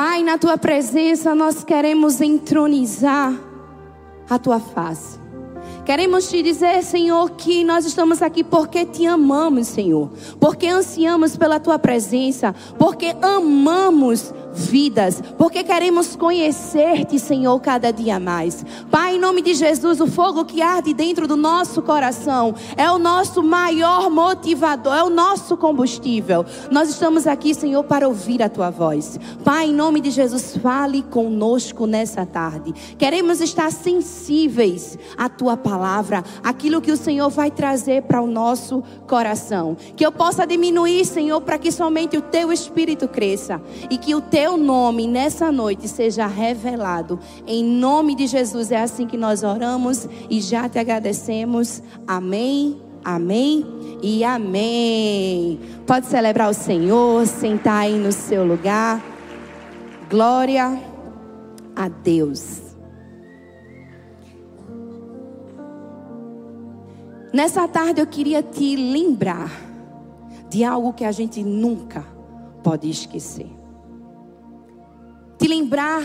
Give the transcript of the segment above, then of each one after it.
Pai, na tua presença nós queremos entronizar a tua face. Queremos te dizer, Senhor, que nós estamos aqui porque te amamos, Senhor. Porque ansiamos pela tua presença. Porque amamos vidas, porque queremos conhecer-te, Senhor, cada dia mais. Pai, em nome de Jesus, o fogo que arde dentro do nosso coração é o nosso maior motivador, é o nosso combustível. Nós estamos aqui, Senhor, para ouvir a tua voz. Pai, em nome de Jesus, fale conosco nessa tarde. Queremos estar sensíveis à tua palavra, aquilo que o Senhor vai trazer para o nosso coração. Que eu possa diminuir, Senhor, para que somente o teu espírito cresça e que o teu teu nome nessa noite seja revelado. Em nome de Jesus, é assim que nós oramos e já te agradecemos. Amém, amém e amém. Pode celebrar o Senhor, sentar aí no seu lugar. Glória a Deus. Nessa tarde eu queria te lembrar de algo que a gente nunca pode esquecer te lembrar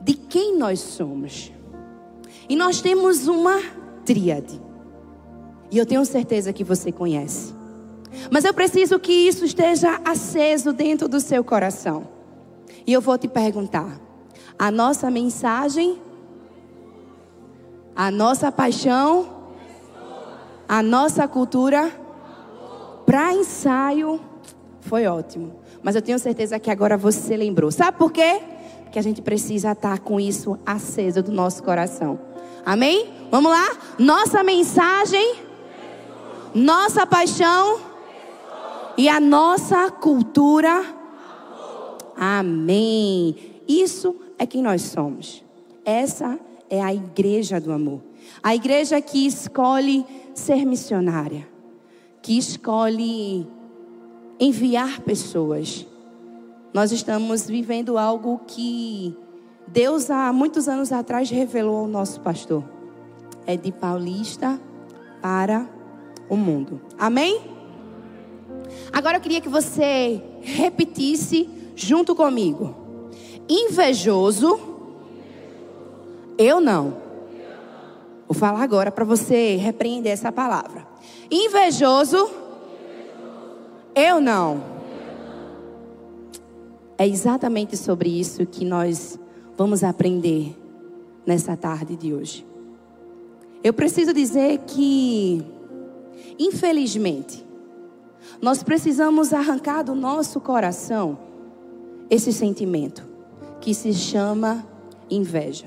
de quem nós somos. E nós temos uma tríade. E eu tenho certeza que você conhece. Mas eu preciso que isso esteja aceso dentro do seu coração. E eu vou te perguntar: a nossa mensagem, a nossa paixão, a nossa cultura para ensaio foi ótimo. Mas eu tenho certeza que agora você lembrou. Sabe por quê? Que a gente precisa estar com isso aceso do nosso coração. Amém? Vamos lá? Nossa mensagem, nossa paixão e a nossa cultura. Amém. Isso é quem nós somos. Essa é a igreja do amor. A igreja que escolhe ser missionária, que escolhe enviar pessoas. Nós estamos vivendo algo que Deus há muitos anos atrás revelou ao nosso pastor. É de paulista para o mundo. Amém? Agora eu queria que você repetisse junto comigo. Invejoso, eu não. Vou falar agora para você repreender essa palavra. Invejoso, eu não. É exatamente sobre isso que nós vamos aprender nessa tarde de hoje. Eu preciso dizer que, infelizmente, nós precisamos arrancar do nosso coração esse sentimento que se chama inveja.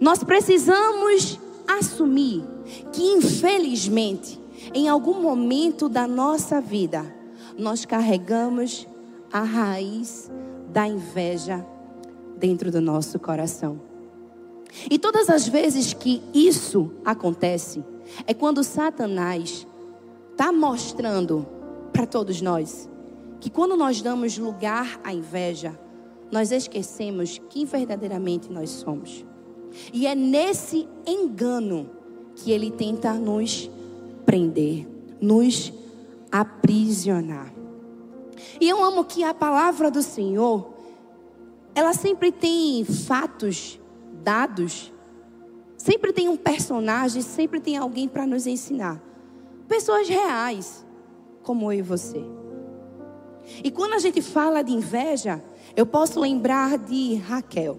Nós precisamos assumir que, infelizmente, em algum momento da nossa vida, nós carregamos a raiz da inveja dentro do nosso coração. E todas as vezes que isso acontece, é quando Satanás está mostrando para todos nós que quando nós damos lugar à inveja, nós esquecemos quem verdadeiramente nós somos. E é nesse engano que ele tenta nos prender, nos aprisionar. E eu amo que a palavra do Senhor, ela sempre tem fatos, dados, sempre tem um personagem, sempre tem alguém para nos ensinar. Pessoas reais, como eu e você. E quando a gente fala de inveja, eu posso lembrar de Raquel.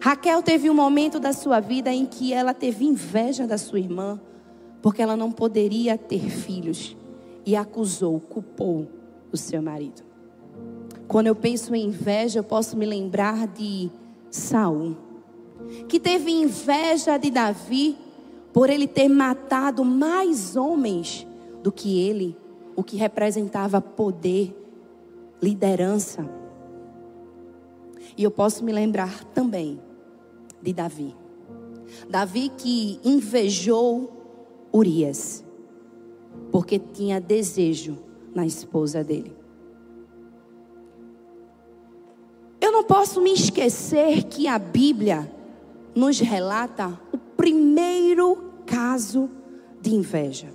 Raquel teve um momento da sua vida em que ela teve inveja da sua irmã, porque ela não poderia ter filhos e acusou, culpou o seu marido. Quando eu penso em inveja, eu posso me lembrar de Saul, que teve inveja de Davi por ele ter matado mais homens do que ele, o que representava poder, liderança. E eu posso me lembrar também de Davi. Davi que invejou Urias porque tinha desejo na esposa dele. Eu não posso me esquecer que a Bíblia nos relata o primeiro caso de inveja.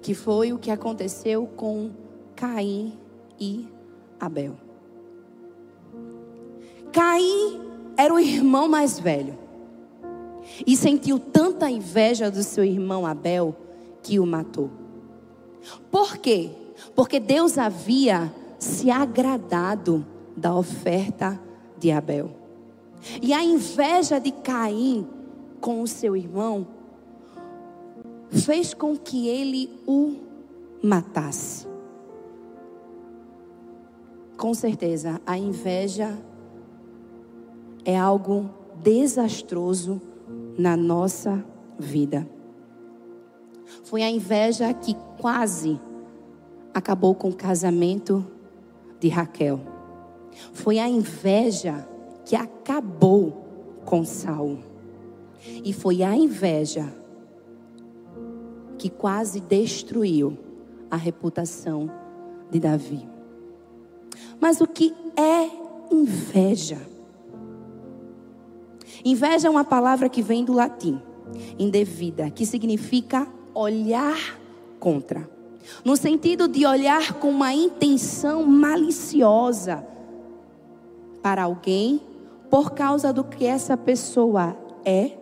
Que foi o que aconteceu com Caim e Abel. Caim era o irmão mais velho e sentiu tanta inveja do seu irmão Abel que o matou. Por quê? Porque Deus havia se agradado da oferta de Abel. E a inveja de Caim com o seu irmão fez com que ele o matasse. Com certeza, a inveja é algo desastroso na nossa vida. Foi a inveja que quase acabou com o casamento de Raquel. Foi a inveja que acabou com Saul. E foi a inveja que quase destruiu a reputação de Davi. Mas o que é inveja? Inveja é uma palavra que vem do latim, indevida, que significa olhar contra. No sentido de olhar com uma intenção maliciosa para alguém por causa do que essa pessoa é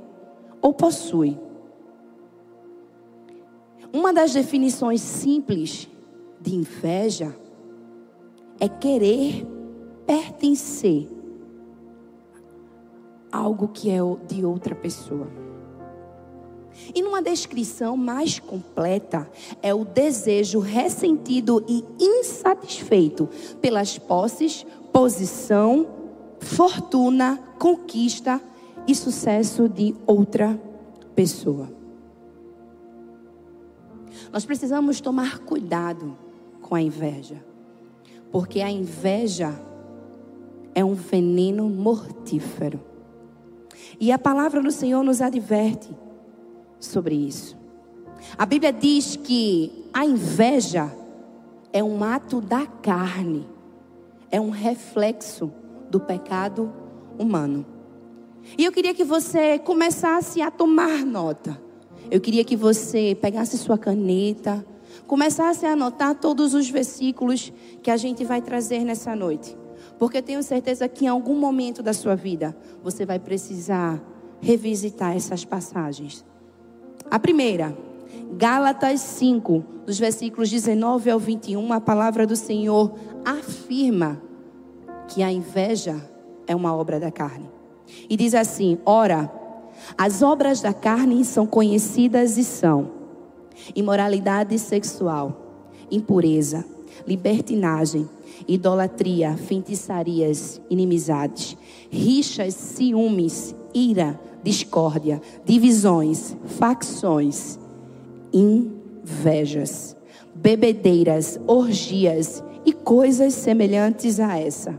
ou possui. Uma das definições simples de inveja é querer pertencer algo que é de outra pessoa. E numa descrição mais completa, é o desejo ressentido e insatisfeito pelas posses, posição, fortuna, conquista e sucesso de outra pessoa. Nós precisamos tomar cuidado com a inveja, porque a inveja é um veneno mortífero. E a palavra do Senhor nos adverte sobre isso. A Bíblia diz que a inveja é um ato da carne, é um reflexo do pecado humano. E eu queria que você começasse a tomar nota. Eu queria que você pegasse sua caneta, começasse a anotar todos os versículos que a gente vai trazer nessa noite. Porque tenho certeza que em algum momento da sua vida você vai precisar revisitar essas passagens. A primeira, Gálatas 5, dos versículos 19 ao 21, a palavra do Senhor afirma que a inveja é uma obra da carne. E diz assim: Ora, as obras da carne são conhecidas e são imoralidade sexual, impureza, libertinagem, idolatria, feitiçarias, inimizades, rixas, ciúmes, ira, discórdia, divisões, facções, invejas, bebedeiras, orgias e coisas semelhantes a essa.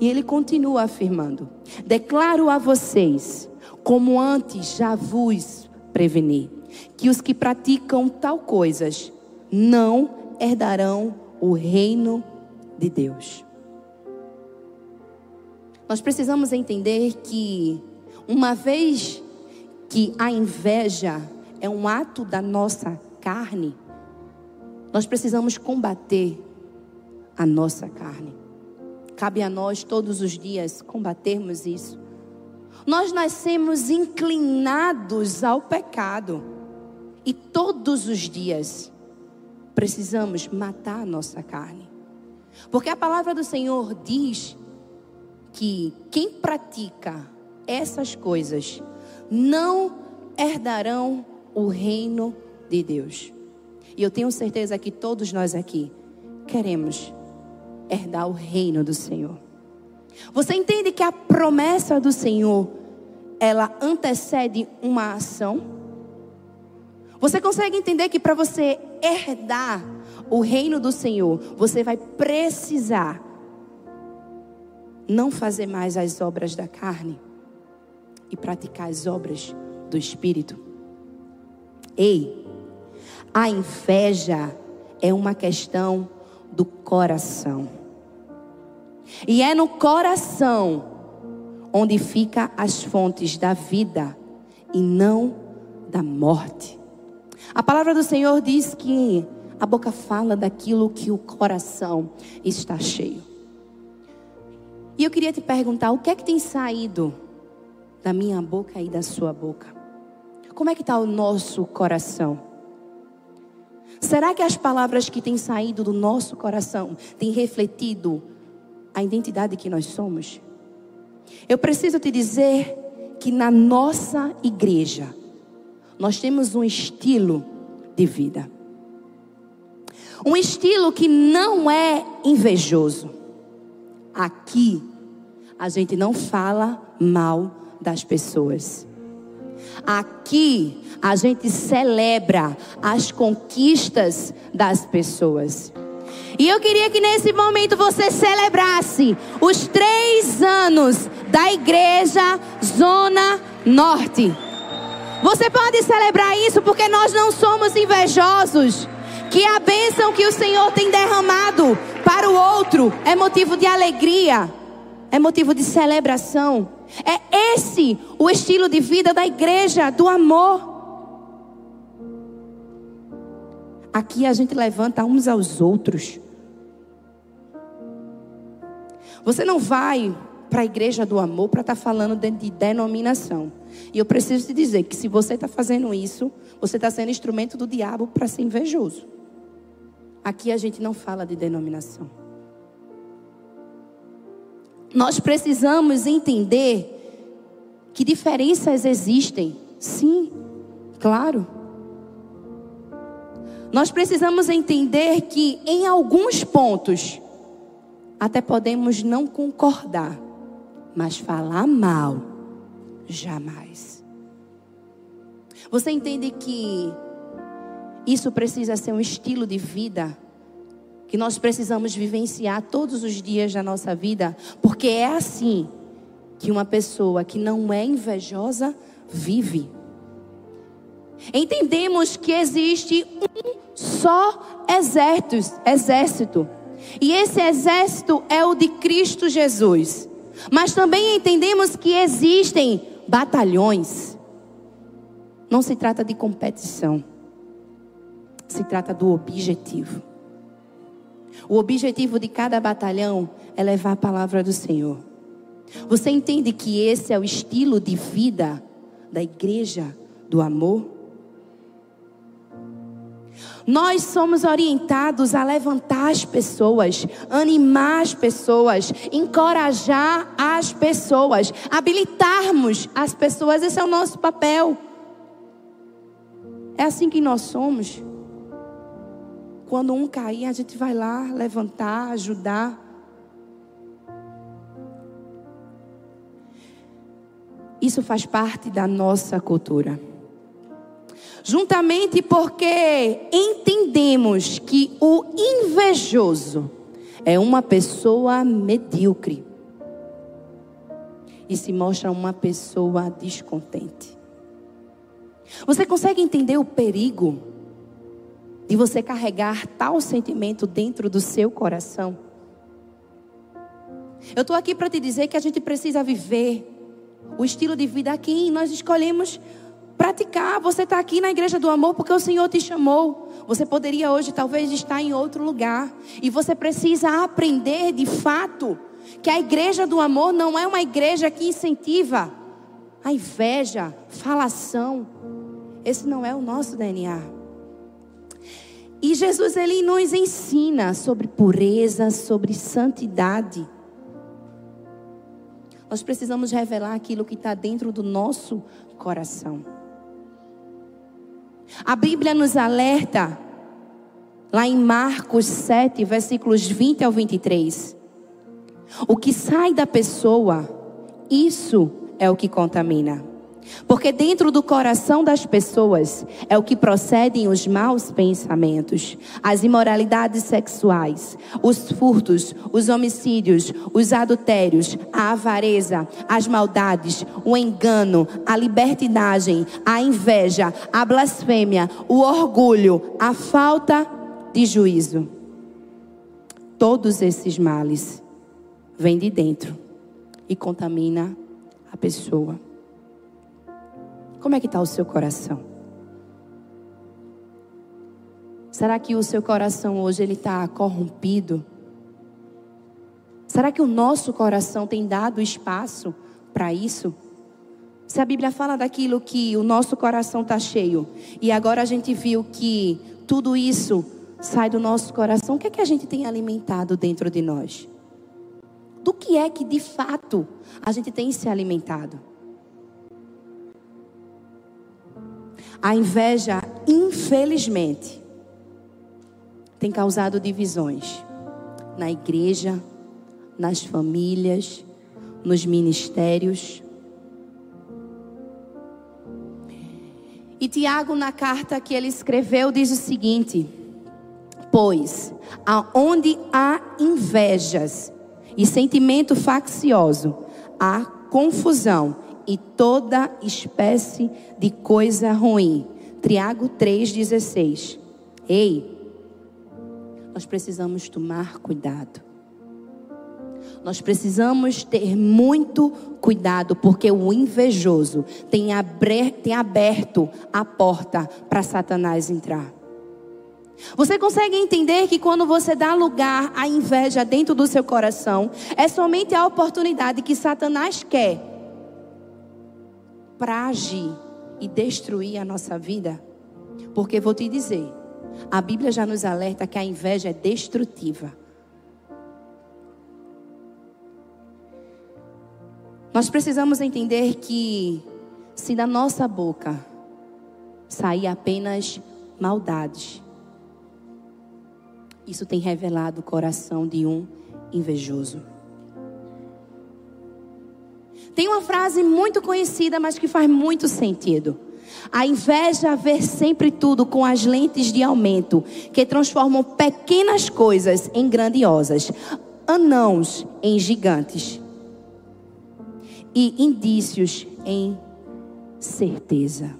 E ele continua afirmando: Declaro a vocês, como antes já vos preveni, que os que praticam tal coisas não herdarão o reino de Deus. Nós precisamos entender que, uma vez que a inveja é um ato da nossa carne, nós precisamos combater a nossa carne. Cabe a nós todos os dias combatermos isso. Nós nascemos inclinados ao pecado e todos os dias precisamos matar a nossa carne. Porque a palavra do Senhor diz que quem pratica essas coisas não herdarão o reino de Deus. E eu tenho certeza que todos nós aqui queremos herdar o reino do Senhor. Você entende que a promessa do Senhor ela antecede uma ação? Você consegue entender que para você herdar o reino do Senhor, você vai precisar não fazer mais as obras da carne e praticar as obras do Espírito. Ei, a inveja é uma questão do coração. E é no coração onde fica as fontes da vida e não da morte. A palavra do Senhor diz que a boca fala daquilo que o coração está cheio. eu queria te perguntar, o que é que tem saído da minha boca e da sua boca? Como é que está o nosso coração? Será que as palavras que têm saído do nosso coração têm refletido a identidade que nós somos? Eu preciso te dizer que na nossa igreja nós temos um estilo de vida. Um estilo que não é invejoso. Aqui a gente não fala mal das pessoas. Aqui a gente celebra as conquistas das pessoas. E eu queria que nesse momento você celebrasse os três anos da igreja Zona Norte. Você pode celebrar isso porque nós não somos invejosos. Que a bênção que o Senhor tem derramado para o outro é motivo de alegria, é motivo de celebração. É esse o estilo de vida da igreja, do amor. Aqui a gente levanta uns aos outros. Você não vai para a igreja do amor para estar tá falando de denominação. E eu preciso te dizer que se você está fazendo isso, você está sendo instrumento do diabo para ser invejoso. Aqui a gente não fala de denominação. Nós precisamos entender que diferenças existem. Sim, claro. Nós precisamos entender que em alguns pontos até podemos não concordar, mas falar mal jamais. Você entende que isso precisa ser um estilo de vida que nós precisamos vivenciar todos os dias da nossa vida, porque é assim que uma pessoa que não é invejosa vive. Entendemos que existe um só exército, exército. E esse exército é o de Cristo Jesus. Mas também entendemos que existem batalhões. Não se trata de competição. Se trata do objetivo. O objetivo de cada batalhão é levar a palavra do Senhor. Você entende que esse é o estilo de vida da igreja do amor? Nós somos orientados a levantar as pessoas, animar as pessoas, encorajar as pessoas, habilitarmos as pessoas. Esse é o nosso papel. É assim que nós somos. Quando um cair, a gente vai lá levantar, ajudar. Isso faz parte da nossa cultura. Juntamente porque entendemos que o invejoso é uma pessoa medíocre e se mostra uma pessoa descontente. Você consegue entender o perigo de você carregar tal sentimento dentro do seu coração? Eu estou aqui para te dizer que a gente precisa viver o estilo de vida aqui nós escolhemos praticar. Você está aqui na igreja do amor porque o Senhor te chamou. Você poderia hoje talvez estar em outro lugar. E você precisa aprender de fato que a igreja do amor não é uma igreja que incentiva a inveja, falação. Esse não é o nosso DNA. E Jesus ele nos ensina sobre pureza, sobre santidade. Nós precisamos revelar aquilo que está dentro do nosso coração. A Bíblia nos alerta, lá em Marcos 7, versículos 20 ao 23. O que sai da pessoa, isso é o que contamina. Porque dentro do coração das pessoas é o que procedem os maus pensamentos, as imoralidades sexuais, os furtos, os homicídios, os adultérios, a avareza, as maldades, o engano, a libertinagem, a inveja, a blasfêmia, o orgulho, a falta de juízo. Todos esses males vêm de dentro e contamina a pessoa. Como é que está o seu coração? Será que o seu coração hoje ele está corrompido? Será que o nosso coração tem dado espaço para isso? Se a Bíblia fala daquilo que o nosso coração está cheio, e agora a gente viu que tudo isso sai do nosso coração, o que é que a gente tem alimentado dentro de nós? Do que é que de fato a gente tem se alimentado? A inveja, infelizmente, tem causado divisões na igreja, nas famílias, nos ministérios. E Tiago, na carta que ele escreveu, diz o seguinte: Pois, aonde há invejas e sentimento faccioso, há confusão e toda espécie de coisa ruim. Tiago 3,16. Ei, nós precisamos tomar cuidado. Nós precisamos ter muito cuidado, porque o invejoso tem aberto a porta para Satanás entrar. Você consegue entender que quando você dá lugar à inveja dentro do seu coração, é somente a oportunidade que Satanás quer para agir e destruir a nossa vida? Porque vou te dizer, a Bíblia já nos alerta que a inveja é destrutiva. Nós precisamos entender que se da nossa boca sair apenas maldades, isso tem revelado o coração de um invejoso. Tem uma frase muito conhecida, mas que faz muito sentido. A inveja vê sempre tudo com as lentes de aumento, que transformam pequenas coisas em grandiosas, anãos em gigantes e indícios em certeza.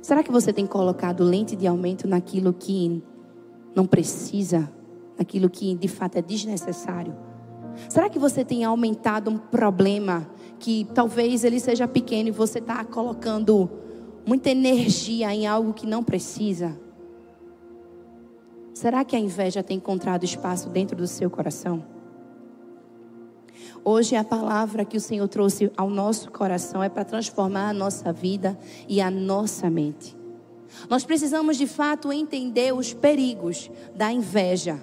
Será que você tem colocado lente de aumento naquilo que não precisa, naquilo que de fato é desnecessário? Será que você tem aumentado um problema que talvez ele seja pequeno e você está colocando muita energia em algo que não precisa? Será que a inveja tem encontrado espaço dentro do seu coração? Hoje a palavra que o Senhor trouxe ao nosso coração é para transformar a nossa vida e a nossa mente. Nós precisamos de fato entender os perigos da inveja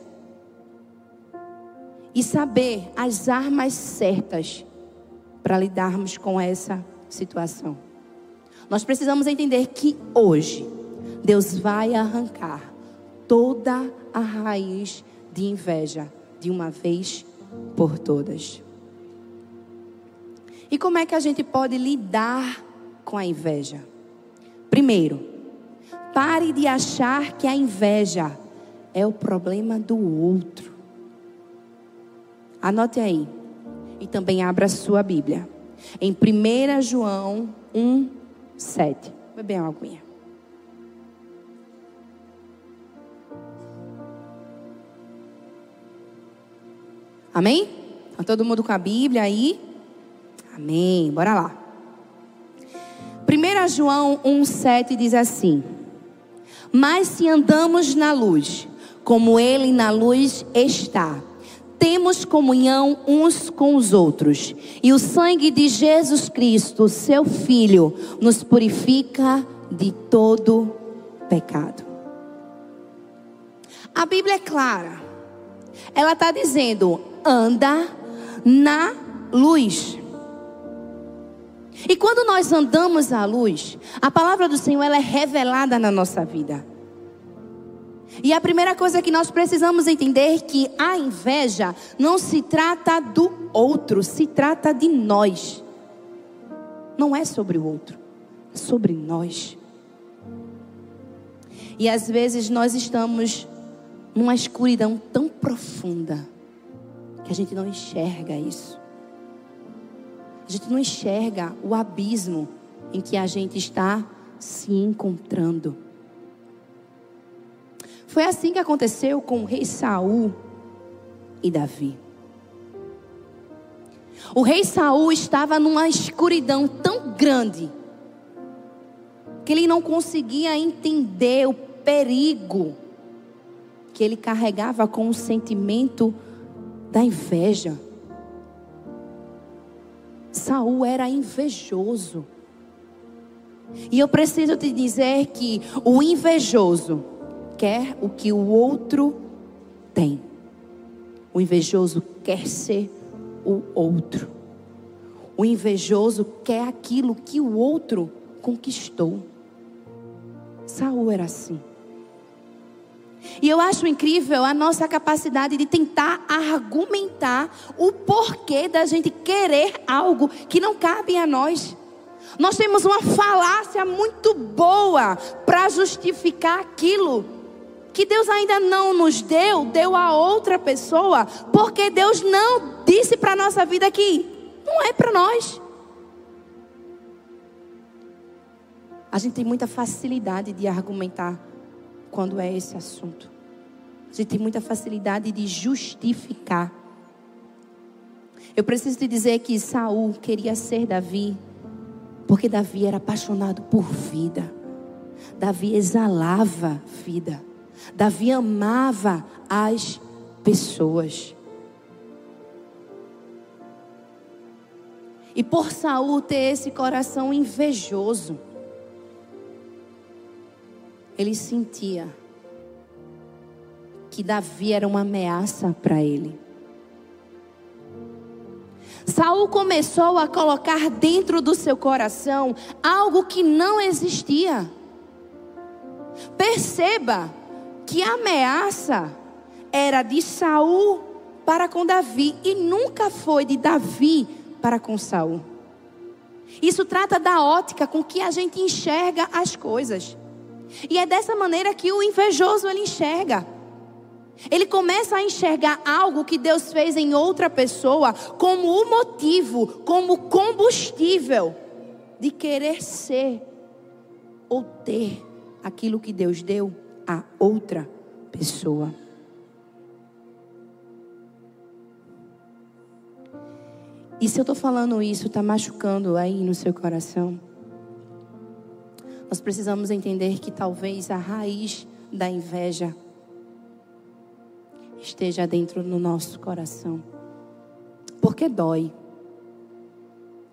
e saber as armas certas para lidarmos com essa situação. Nós precisamos entender que hoje Deus vai arrancar toda a raiz de inveja de uma vez por todas. E como é que a gente pode lidar com a inveja? Primeiro, pare de achar que a inveja é o problema do outro. Anote aí. E também abra a sua Bíblia. Em 1 João 1, 7. Beber uma aguinha. Amém? Está todo mundo com a Bíblia aí? Amém. Bora lá. 1 João 1,7 diz assim: Mas se andamos na luz, como Ele na luz está, temos comunhão uns com os outros, e o sangue de Jesus Cristo, seu Filho, nos purifica de todo pecado. A Bíblia é clara, ela está dizendo: anda na luz. E quando nós andamos à luz, a palavra do Senhor ela é revelada na nossa vida. E a primeira coisa que nós precisamos entender é que a inveja não se trata do outro, se trata de nós. Não é sobre o outro, é sobre nós. E às vezes nós estamos numa escuridão tão profunda que a gente não enxerga isso. A gente não enxerga o abismo em que a gente está se encontrando. Foi assim que aconteceu com o rei Saul e Davi. O rei Saul estava numa escuridão tão grande que ele não conseguia entender o perigo que ele carregava com o sentimento da inveja. Saul era invejoso. E eu preciso te dizer que o invejoso quer o que o outro tem. O invejoso quer ser o outro. O invejoso quer aquilo que o outro conquistou. Saul era assim. E eu acho incrível a nossa capacidade de tentar argumentar o porquê da gente querer algo que não cabe a nós. Nós temos uma falácia muito boa para justificar aquilo que Deus ainda não nos deu, deu a outra pessoa, porque Deus não disse para a nossa vida que não é para nós. A gente tem muita facilidade de argumentar quando é esse assunto. A gente tem muita facilidade de justificar. Eu preciso te dizer que Saul queria ser Davi, porque Davi era apaixonado por vida. Davi exalava vida. Davi amava as pessoas. E por Saul ter esse coração invejoso, ele sentia que Davi era uma ameaça para ele. Saul começou a colocar dentro do seu coração algo que não existia. Perceba que a ameaça era de Saul para com Davi e nunca foi de Davi para com Saul. Isso trata da ótica com que a gente enxerga as coisas. E é dessa maneira que o invejoso ele enxerga. Ele começa a enxergar algo que Deus fez em outra pessoa como o motivo, como combustível de querer ser ou ter aquilo que Deus deu a outra pessoa. E se eu estou falando isso, está machucando aí no seu coração? Nós precisamos entender que talvez a raiz da inveja esteja dentro do nosso coração. Porque dói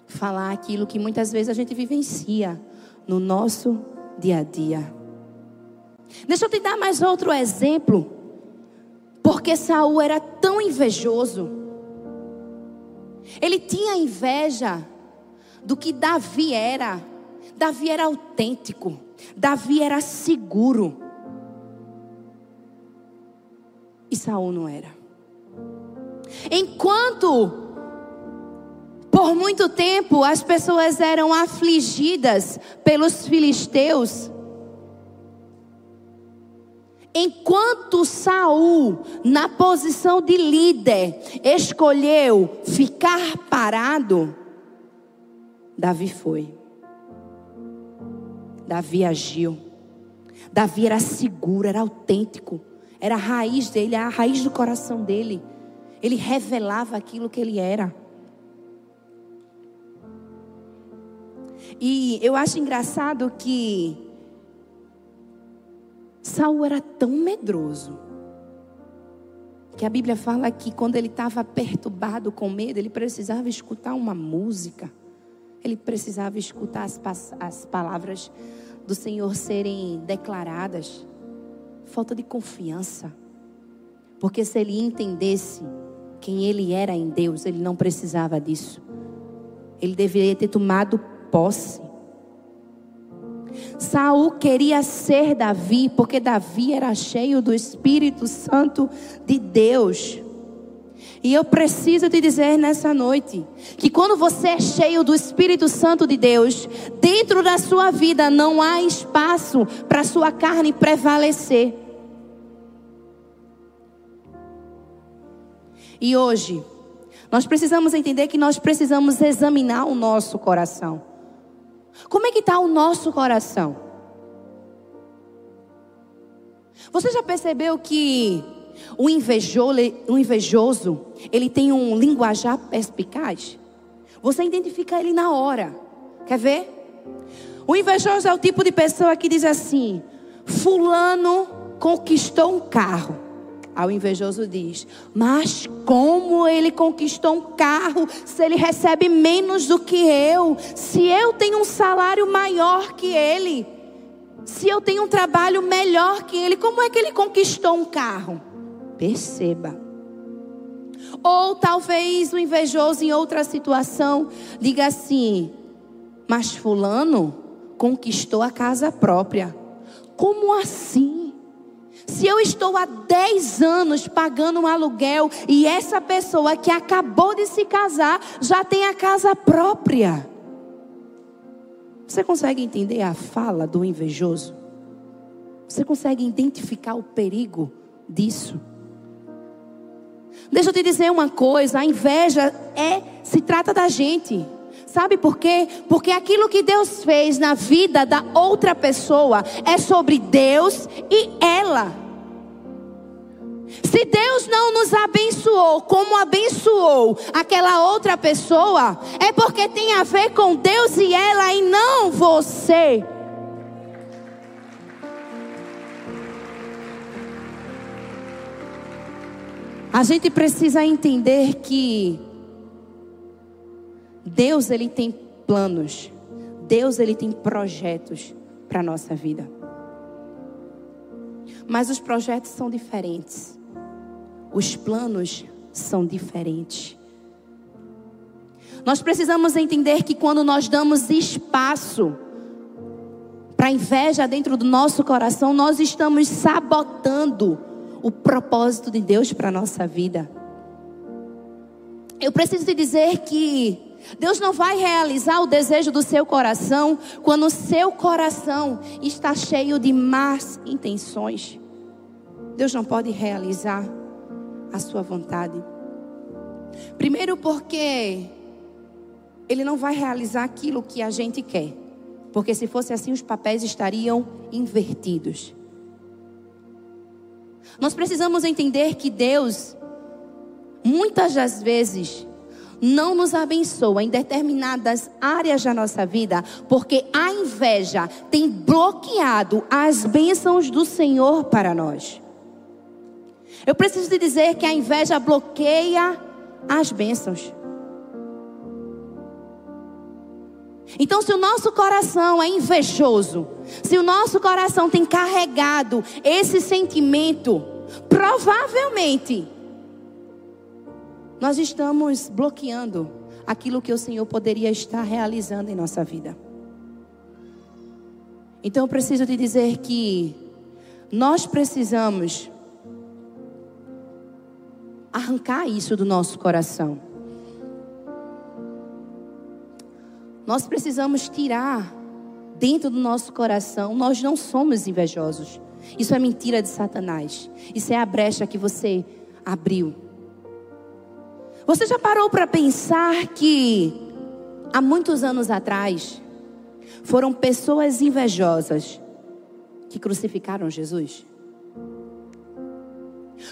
falar aquilo que muitas vezes a gente vivencia no nosso dia a dia. Deixa eu te dar mais outro exemplo. Porque Saul era tão invejoso. Ele tinha inveja do que Davi era Davi era autêntico. Davi era seguro. E Saul não era. Enquanto por muito tempo as pessoas eram afligidas pelos filisteus, Enquanto Saul, na posição de líder, escolheu ficar parado, Davi foi. Davi agiu. Davi era seguro, era autêntico. Era a raiz dele, a raiz do coração dele. Ele revelava aquilo que ele era. E eu acho engraçado que Saul era tão medroso que a Bíblia fala que quando ele estava perturbado com medo, ele precisava escutar uma música. Ele precisava escutar as, as palavras do Senhor serem declaradas, falta de confiança. Porque se ele entendesse quem ele era em Deus, ele não precisava disso. Ele deveria ter tomado posse. Saul queria ser Davi, porque Davi era cheio do Espírito Santo de Deus. E eu preciso te dizer nessa noite que quando você é cheio do Espírito Santo de Deus, dentro da sua vida não há espaço para a sua carne prevalecer. E hoje, nós precisamos entender que nós precisamos examinar o nosso coração. Como é que está o nosso coração? Você já percebeu que o invejoso, o invejoso, ele tem um linguajar perspicaz. Você identifica ele na hora. Quer ver? O invejoso é o tipo de pessoa que diz assim: Fulano conquistou um carro. Ao invejoso diz: Mas como ele conquistou um carro se ele recebe menos do que eu? Se eu tenho um salário maior que ele? Se eu tenho um trabalho melhor que ele, como é que ele conquistou um carro? Perceba. Ou talvez o invejoso em outra situação diga assim: Mas Fulano conquistou a casa própria. Como assim? Se eu estou há 10 anos pagando um aluguel e essa pessoa que acabou de se casar já tem a casa própria. Você consegue entender a fala do invejoso? Você consegue identificar o perigo disso? Deixa eu te dizer uma coisa, a inveja é se trata da gente. Sabe por quê? Porque aquilo que Deus fez na vida da outra pessoa é sobre Deus e ela. Se Deus não nos abençoou como abençoou aquela outra pessoa, é porque tem a ver com Deus e ela e não você. A gente precisa entender que Deus ele tem planos. Deus ele tem projetos para nossa vida. Mas os projetos são diferentes. Os planos são diferentes. Nós precisamos entender que quando nós damos espaço para inveja dentro do nosso coração, nós estamos sabotando o propósito de Deus para nossa vida. Eu preciso te dizer que Deus não vai realizar o desejo do seu coração quando o seu coração está cheio de más intenções. Deus não pode realizar a sua vontade. Primeiro, porque Ele não vai realizar aquilo que a gente quer. Porque se fosse assim, os papéis estariam invertidos. Nós precisamos entender que Deus, muitas das vezes, não nos abençoa em determinadas áreas da nossa vida, porque a inveja tem bloqueado as bênçãos do Senhor para nós. Eu preciso te dizer que a inveja bloqueia as bênçãos. Então, se o nosso coração é invejoso, se o nosso coração tem carregado esse sentimento, provavelmente nós estamos bloqueando aquilo que o Senhor poderia estar realizando em nossa vida. Então, eu preciso te dizer que nós precisamos arrancar isso do nosso coração. Nós precisamos tirar dentro do nosso coração, nós não somos invejosos. Isso é mentira de Satanás. Isso é a brecha que você abriu. Você já parou para pensar que há muitos anos atrás foram pessoas invejosas que crucificaram Jesus?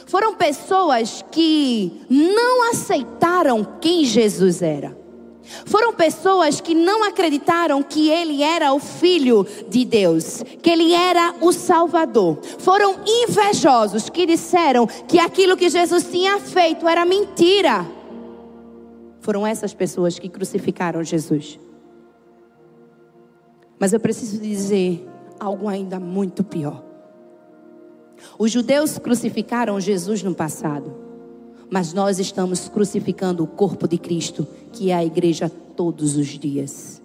Foram pessoas que não aceitaram quem Jesus era. Foram pessoas que não acreditaram que ele era o filho de Deus, que ele era o Salvador. Foram invejosos que disseram que aquilo que Jesus tinha feito era mentira. Foram essas pessoas que crucificaram Jesus. Mas eu preciso dizer algo ainda muito pior. Os judeus crucificaram Jesus no passado mas nós estamos crucificando o corpo de Cristo, que é a igreja, todos os dias.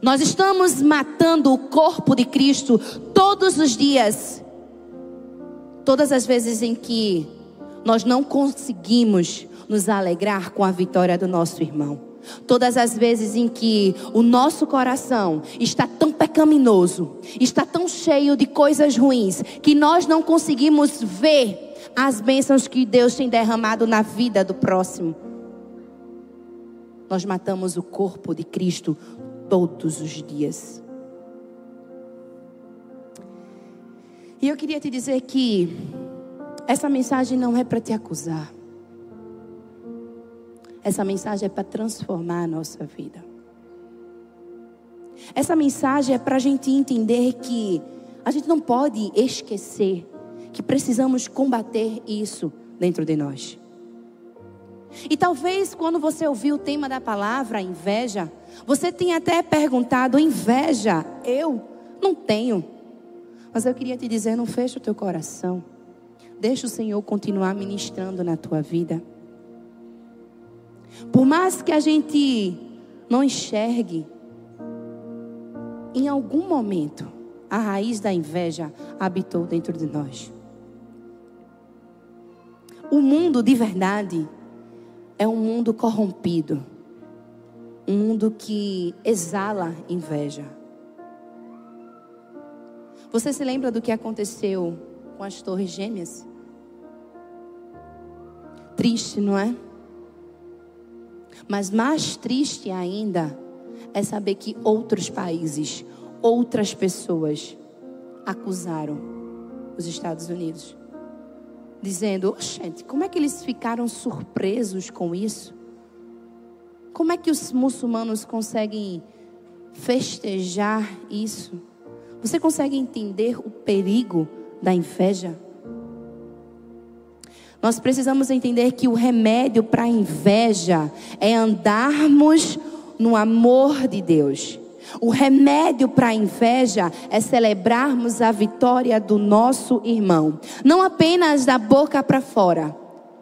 Nós estamos matando o corpo de Cristo todos os dias. Todas as vezes em que nós não conseguimos nos alegrar com a vitória do nosso irmão. Todas as vezes em que o nosso coração está tão pecaminoso, está tão cheio de coisas ruins, que nós não conseguimos ver as bênçãos que Deus tem derramado na vida do próximo, nós matamos o corpo de Cristo todos os dias. E eu queria te dizer que essa mensagem não é para te acusar. Essa mensagem é para transformar a nossa vida. Essa mensagem é para a gente entender que A gente não pode esquecer que precisamos combater isso dentro de nós. E talvez quando você ouviu o tema da palavra, inveja, você tenha até perguntado: inveja? Eu não tenho. Mas eu queria te dizer: não feche o teu coração. Deixa o Senhor continuar ministrando na tua vida. Por mais que a gente não enxergue, em algum momento, a raiz da inveja habitou dentro de nós. O mundo de verdade é um mundo corrompido, um mundo que exala inveja. Você se lembra do que aconteceu com as Torres Gêmeas? Triste, não é? Mas mais triste ainda é saber que outros países, outras pessoas acusaram os Estados Unidos dizendo: gente, como é que eles ficaram surpresos com isso? Como é que os muçulmanos conseguem festejar isso? Você consegue entender o perigo da inveja? Nós precisamos entender que o remédio para a inveja é andarmos no amor de Deus. O remédio para a inveja é celebrarmos a vitória do nosso irmão, não apenas da boca para fora,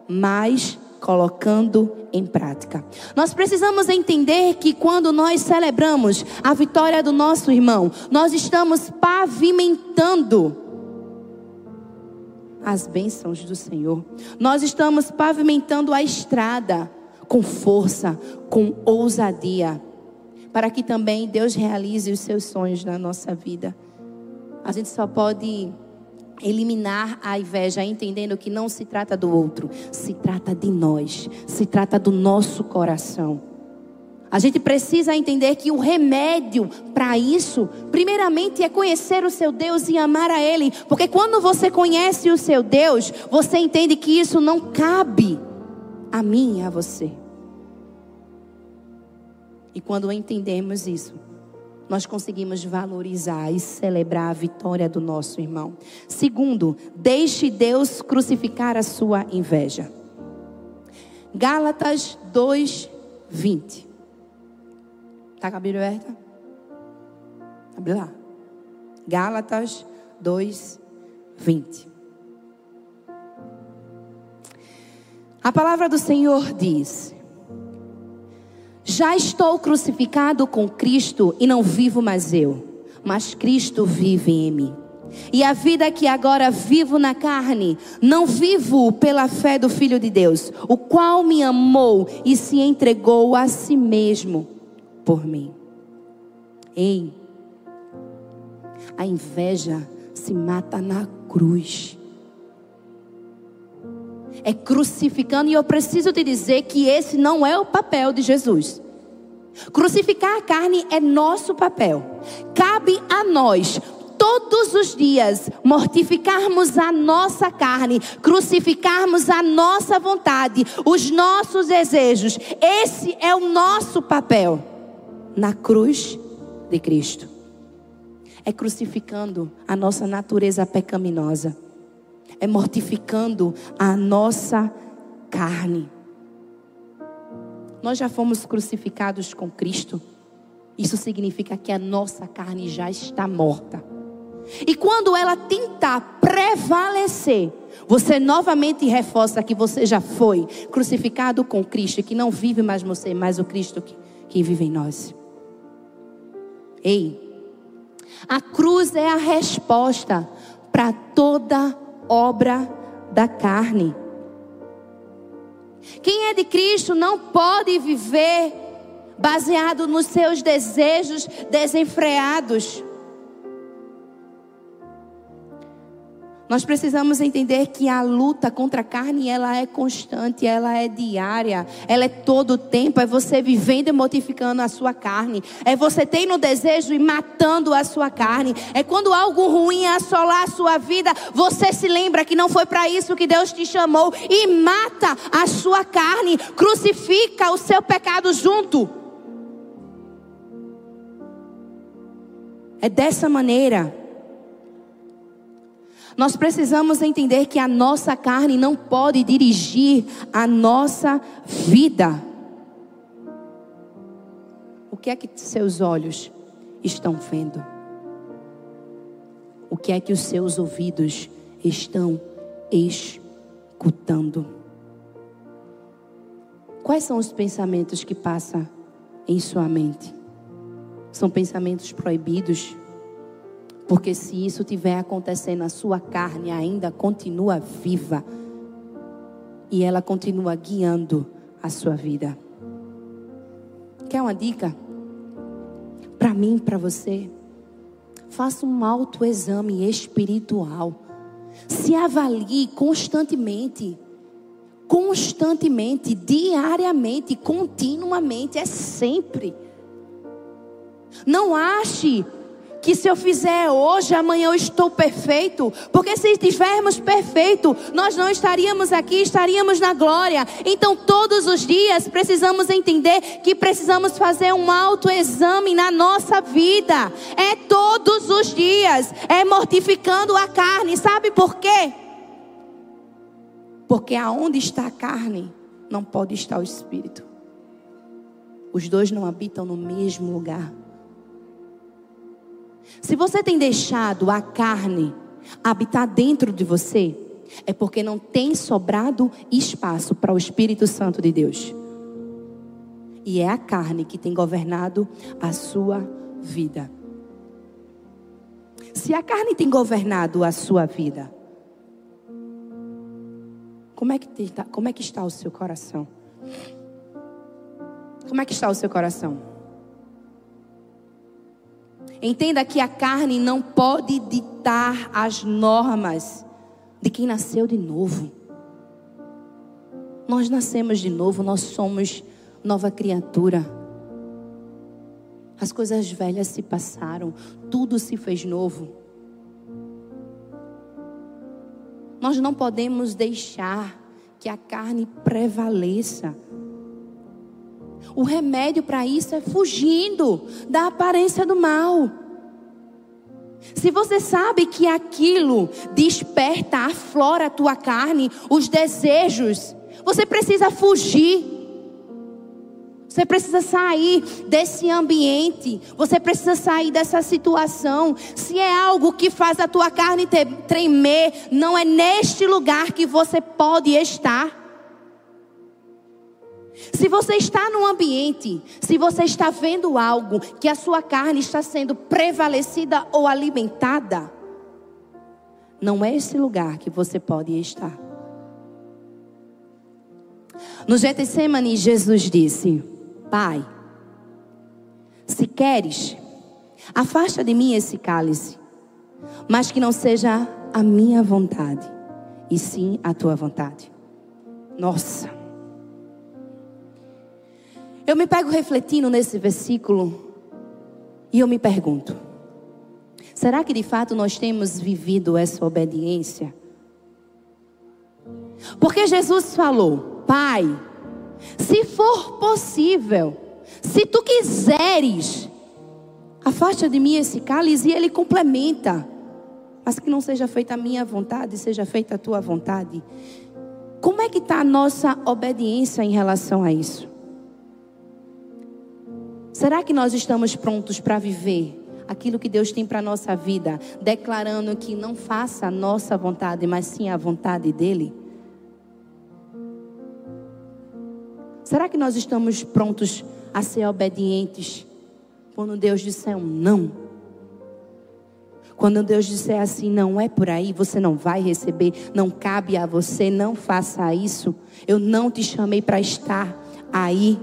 mas colocando em prática. Nós precisamos entender que quando nós celebramos a vitória do nosso irmão, nós estamos pavimentando as bênçãos do Senhor. Nós estamos pavimentando a estrada com força, com ousadia para que também Deus realize os seus sonhos na nossa vida. A gente só pode eliminar a inveja, entendendo que não se trata do outro, se trata de nós, se trata do nosso coração. A gente precisa entender que o remédio para isso, primeiramente, é conhecer o seu Deus e amar a Ele. Porque quando você conhece o seu Deus, você entende que isso não cabe a mim e a você. E quando entendemos isso, nós conseguimos valorizar e celebrar a vitória do nosso irmão. Segundo, deixe Deus crucificar a sua inveja. Gálatas 2, 20. Está com a Bíblia aberta? Abre lá. Gálatas 2, 20. A palavra do Senhor diz: já estou crucificado com Cristo e não vivo mais eu, mas Cristo vive em mim. E a vida que agora vivo na carne, não vivo pela fé do Filho de Deus, o qual me amou e se entregou a si mesmo por mim. Ei, a inveja se mata na cruz é crucificando, e eu preciso te dizer que esse não é o papel de Jesus. Crucificar a carne é nosso papel. Cabe a nós todos os dias mortificarmos a nossa carne, crucificarmos a nossa vontade, os nossos desejos. Esse é o nosso papel na cruz de Cristo. É crucificando a nossa natureza pecaminosa é mortificando a nossa carne. Nós já fomos crucificados com Cristo. Isso significa que a nossa carne já está morta. E quando ela tentar prevalecer, você novamente reforça que você já foi crucificado com Cristo, e que não vive mais você, mas o Cristo que, que vive em nós. Ei, a cruz é a resposta para toda obra da carne. Quem é de Cristo não pode viver baseado nos seus desejos desenfreados. Nós precisamos entender que a luta contra a carne, ela é constante, ela é diária, ela é todo o tempo, é você vivendo e mortificando a sua carne, é você tendo desejo e matando a sua carne, é quando algo ruim assolar a sua vida, você se lembra que não foi para isso que Deus te chamou e mata a sua carne, crucifica o seu pecado junto. É dessa maneira Nós precisamos entender que a nossa carne não pode dirigir a nossa vida. O que é que seus olhos estão vendo? O que é que os seus ouvidos estão escutando? Quais são os pensamentos que passam em sua mente? São pensamentos proibidos? Porque se isso estiver acontecendo, a sua carne ainda continua viva e ela continua guiando a sua vida. Quer uma dica? Para mim, para você. Faça um autoexame espiritual. Se avalie constantemente. Constantemente, diariamente, continuamente, é sempre. Não ache que se eu fizer hoje, amanhã eu estou perfeito. Porque se estivermos perfeito, nós não estaríamos aqui, estaríamos na glória. Então, todos os dias precisamos entender que precisamos fazer um autoexame na nossa vida. É todos os dias, é mortificando a carne. Sabe por quê? Porque aonde está a carne, não pode estar o espírito. Os dois não habitam no mesmo lugar. Se você tem deixado a carne habitar dentro de você, é porque não tem sobrado espaço para o Espírito Santo de Deus. E é a carne que tem governado a sua vida. Se a carne tem governado a sua vida, como é que, está, como é que está o seu coração? Como é que está o seu coração? Entenda que a carne não pode ditar as normas de quem nasceu de novo. Nós nascemos de novo, nós somos nova criatura. As coisas velhas se passaram, tudo se fez novo. Nós não podemos deixar que a carne prevaleça. O remédio para isso é fugindo da aparência do mal. Se você sabe que aquilo desperta, aflora a tua carne, os desejos, você precisa fugir. Você precisa sair desse ambiente. Você precisa sair dessa situação. Se é algo que faz a tua carne tremer, não é neste lugar que você pode estar. Se você está num ambiente, se você está vendo algo que a sua carne está sendo prevalecida ou alimentada, não é esse lugar que você pode estar. No Getsemane, Jesus disse: Pai, se queres, afasta de mim esse cálice, mas que não seja a minha vontade, e sim a tua vontade. Nossa. Eu me pego refletindo nesse versículo e eu me pergunto: será que de fato nós temos vivido essa obediência? Porque Jesus falou: Pai, se for possível, se tu quiseres, afasta de mim esse cálice, e ele complementa, mas que não seja feita a minha vontade, seja feita a tua vontade. Como é que está a nossa obediência em relação a isso? Será que nós estamos prontos para viver aquilo que Deus tem para a nossa vida, declarando que não faça a nossa vontade, mas sim a vontade dEle? Será que nós estamos prontos a ser obedientes quando Deus disser um não? Quando Deus disser assim, não é por aí, você não vai receber, não cabe a você, não faça isso. Eu não te chamei para estar aí.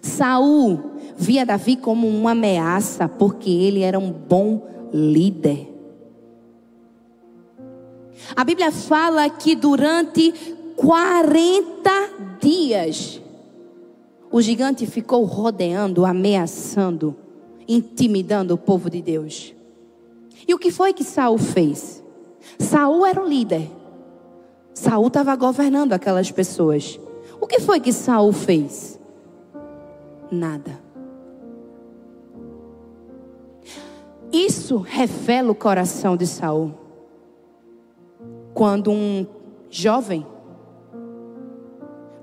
Saul via Davi como uma ameaça, porque ele era um bom líder. A Bíblia fala que durante 40 dias o gigante ficou rodeando, ameaçando, intimidando o povo de Deus. E o que foi que Saul fez? Saul era o líder. Saul estava governando aquelas pessoas. O que foi que Saul fez? Nada. Isso revela o coração de Saul. Quando um jovem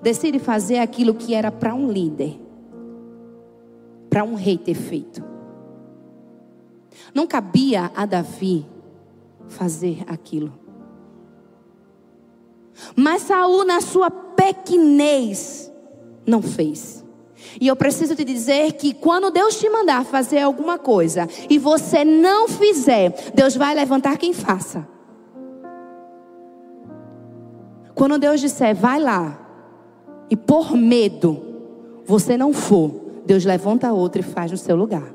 decide fazer aquilo que era para um líder, para um rei ter feito. Não cabia a Davi fazer aquilo. Mas Saul, na sua pequenez, não fez. E eu preciso te dizer que quando Deus te mandar fazer alguma coisa e você não fizer, Deus vai levantar quem faça. Quando Deus disser, vai lá, e por medo você não for, Deus levanta outro e faz no seu lugar.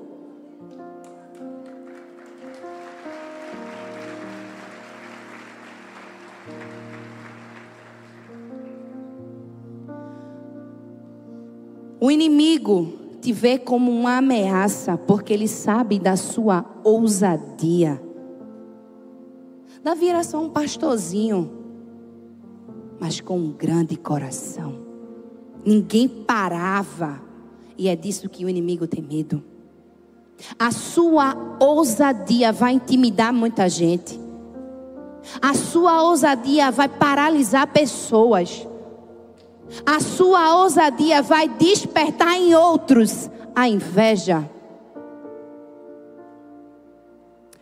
O inimigo te vê como uma ameaça porque ele sabe da sua ousadia. Davi era só um pastorzinho, mas com um grande coração. Ninguém parava. E é disso que o inimigo tem medo. A sua ousadia vai intimidar muita gente. A sua ousadia vai paralisar pessoas. A sua ousadia vai despertar em outros a inveja.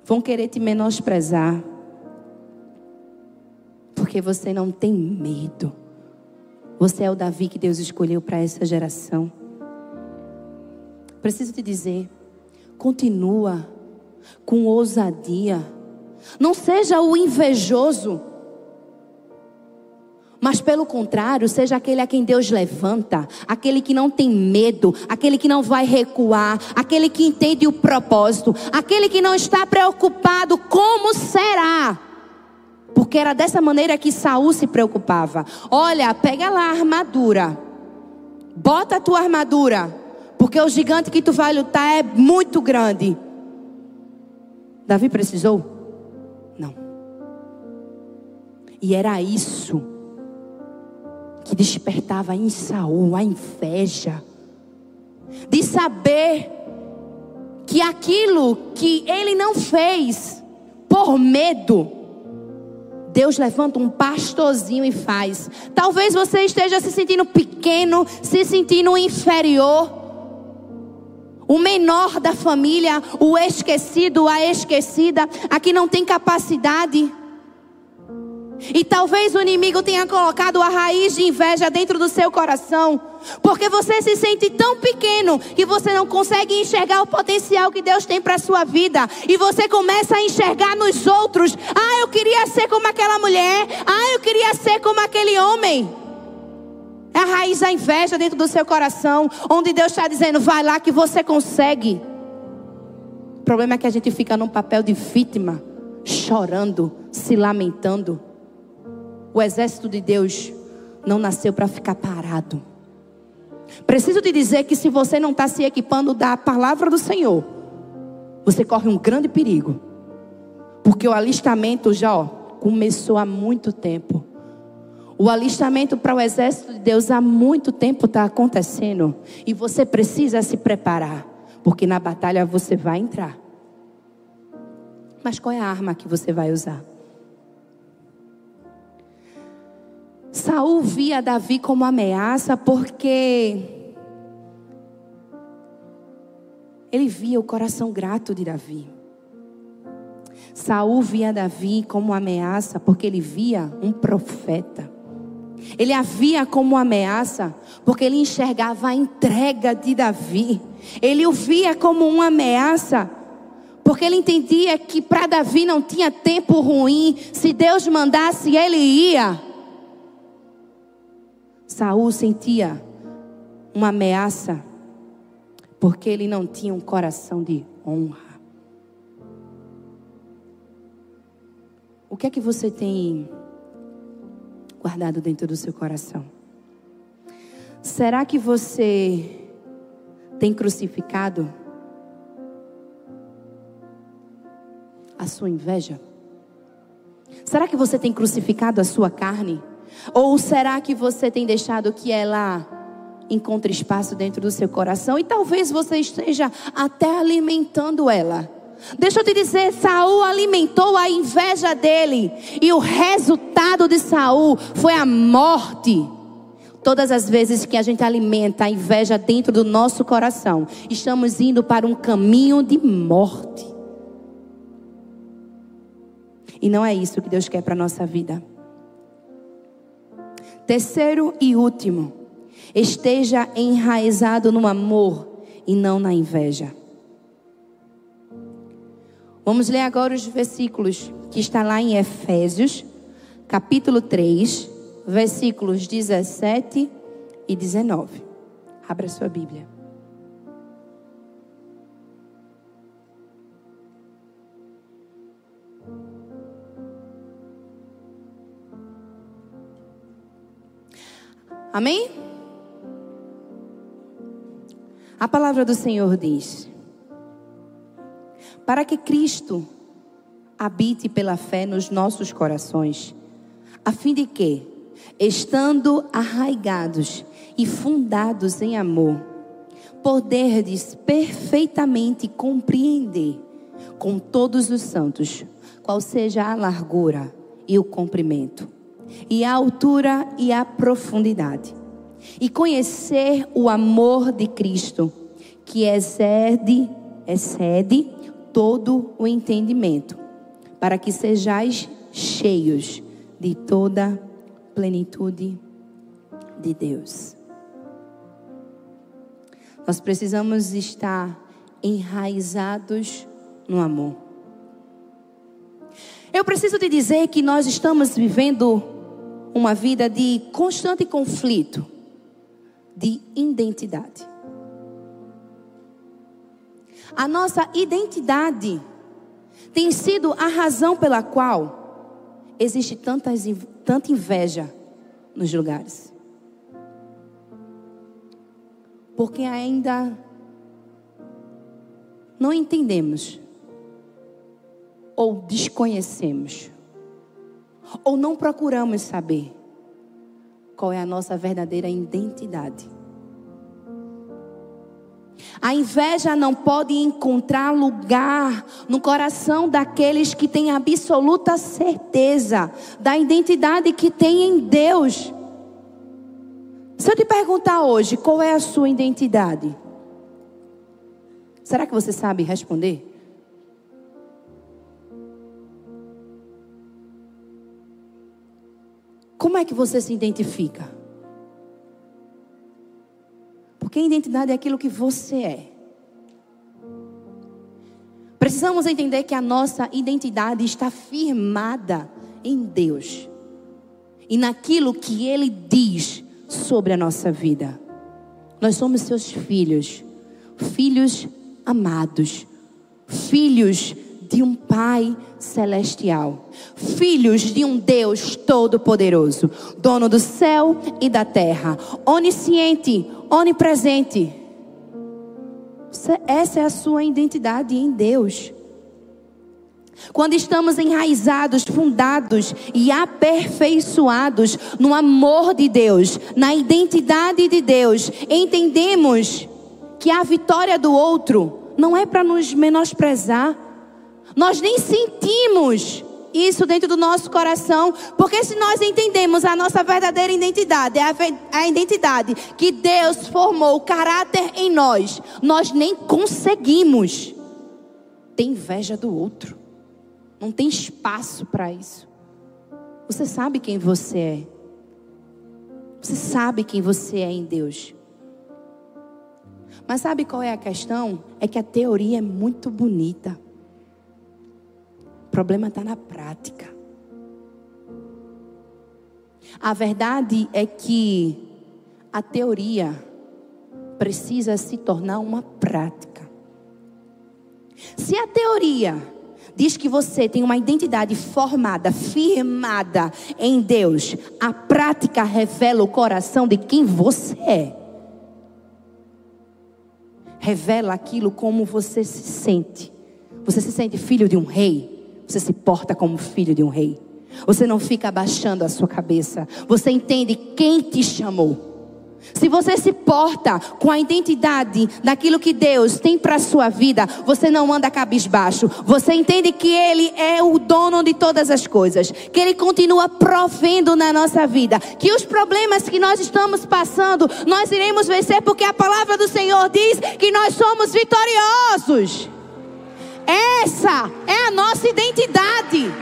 Vão querer te menosprezar. Porque você não tem medo. Você é o Davi que Deus escolheu para essa geração. Preciso te dizer, continua com ousadia. Não seja o invejoso. Mas pelo contrário, seja aquele a quem Deus levanta, aquele que não tem medo, aquele que não vai recuar, aquele que entende o propósito, aquele que não está preocupado como será. Porque era dessa maneira que Saul se preocupava. Olha, pega lá a armadura. Bota a tua armadura. Porque o gigante que tu vai lutar é muito grande. Davi precisou? Não. E era isso que despertava em Saul a inveja de saber que aquilo que ele não fez por medo Deus levanta um pastorzinho e faz. Talvez você esteja se sentindo pequeno, se sentindo inferior. O menor da família, o esquecido, a esquecida, a que não tem capacidade. E talvez o inimigo tenha colocado a raiz de inveja dentro do seu coração, porque você se sente tão pequeno que você não consegue enxergar o potencial que Deus tem para a sua vida, e você começa a enxergar nos outros: ah, eu queria ser como aquela mulher, ah, eu queria ser como aquele homem. É a raiz da inveja dentro do seu coração, onde Deus está dizendo: vai lá que você consegue. O problema é que a gente fica num papel de vítima, chorando, se lamentando. O exército de Deus não nasceu para ficar parado. Preciso te dizer que se você não está se equipando da palavra do Senhor, você corre um grande perigo. Porque o alistamento já ó, começou há muito tempo. O alistamento para o exército de Deus há muito tempo está acontecendo. E você precisa se preparar. Porque na batalha você vai entrar. Mas qual é a arma que você vai usar? Saul via Davi como ameaça porque ele via o coração grato de Davi. Saul via Davi como ameaça porque ele via um profeta. Ele a via como ameaça porque ele enxergava a entrega de Davi. Ele o via como uma ameaça porque ele entendia que para Davi não tinha tempo ruim. Se Deus mandasse, ele ia. Saul sentia uma ameaça porque ele não tinha um coração de honra. O que é que você tem guardado dentro do seu coração? Será que você tem crucificado a sua inveja? Será que você tem crucificado a sua carne? Ou será que você tem deixado que ela encontre espaço dentro do seu coração e talvez você esteja até alimentando ela, Deixa eu te dizer, Saul alimentou a inveja dele e o resultado de Saul foi a morte. Todas as vezes que a gente alimenta a inveja dentro do nosso coração, estamos indo para um caminho de morte. E não é isso que Deus quer para a nossa vida. Terceiro e último, esteja enraizado no amor e não na inveja. Vamos ler agora os versículos que está lá em Efésios, capítulo 3, versículos 17 e 19. Abra sua Bíblia. Amém? A palavra do Senhor diz: Para que Cristo habite pela fé nos nossos corações, a fim de que, estando arraigados e fundados em amor, poderdes perfeitamente compreender com todos os santos qual seja a largura e o comprimento e a altura e a profundidade. E conhecer o amor de Cristo, que excede, excede todo o entendimento, para que sejais cheios de toda plenitude de Deus. Nós precisamos estar enraizados no amor. Eu preciso te dizer que nós estamos vivendo uma vida de constante conflito de identidade. A nossa identidade tem sido a razão pela qual existe tantas, tanta inveja nos lugares. Porque ainda não entendemos ou desconhecemos ou não procuramos saber qual é a nossa verdadeira identidade. A inveja não pode encontrar lugar no coração daqueles que têm absoluta certeza da identidade que têm em Deus. Se eu te perguntar hoje qual é a sua identidade, será que você sabe responder? Como é que você se identifica? Porque a identidade é aquilo que você é. Precisamos entender que a nossa identidade está firmada em Deus e naquilo que Ele diz sobre a nossa vida. Nós somos seus filhos, filhos amados, filhos de um Pai celestial, filhos de um Deus todo-poderoso, dono do céu e da terra, onisciente, onipresente. Essa é a sua identidade em Deus. Quando estamos enraizados, fundados e aperfeiçoados no amor de Deus, na identidade de Deus, entendemos que a vitória do outro não é para nos menosprezar, nós nem sentimos isso dentro do nosso coração, porque se nós entendemos a nossa verdadeira identidade, é a, a identidade que Deus formou, o caráter em nós, nós nem conseguimos ter inveja do outro. Não tem espaço para isso. Você sabe quem você é. Você sabe quem você é em Deus. Mas sabe qual é a questão? É que a teoria é muito bonita. O problema está na prática. A verdade é que a teoria precisa se tornar uma prática. Se a teoria diz que você tem uma identidade formada, firmada em Deus, a prática revela o coração de quem você é. Revela aquilo como você se sente. Você se sente filho de um rei? Você se porta como filho de um rei. Você não fica abaixando a sua cabeça. Você entende quem te chamou. Se você se porta com a identidade daquilo que Deus tem para a sua vida, você não anda cabisbaixo. Você entende que Ele é o dono de todas as coisas, que Ele continua provendo na nossa vida, que os problemas que nós estamos passando, nós iremos vencer, porque a palavra do Senhor diz que nós somos vitoriosos. Essa é a nossa identidade.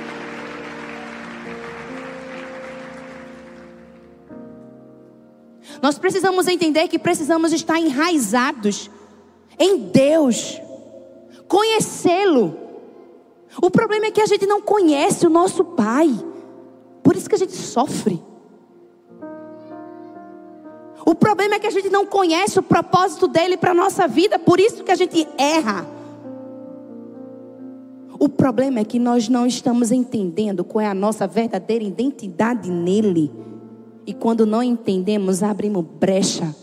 Nós precisamos entender que precisamos estar enraizados em Deus, conhecê-lo. O problema é que a gente não conhece o nosso Pai, por isso que a gente sofre. O problema é que a gente não conhece o propósito dele para a nossa vida, por isso que a gente erra. O problema é que nós não estamos entendendo qual é a nossa verdadeira identidade nele. E quando não entendemos, abrimos brecha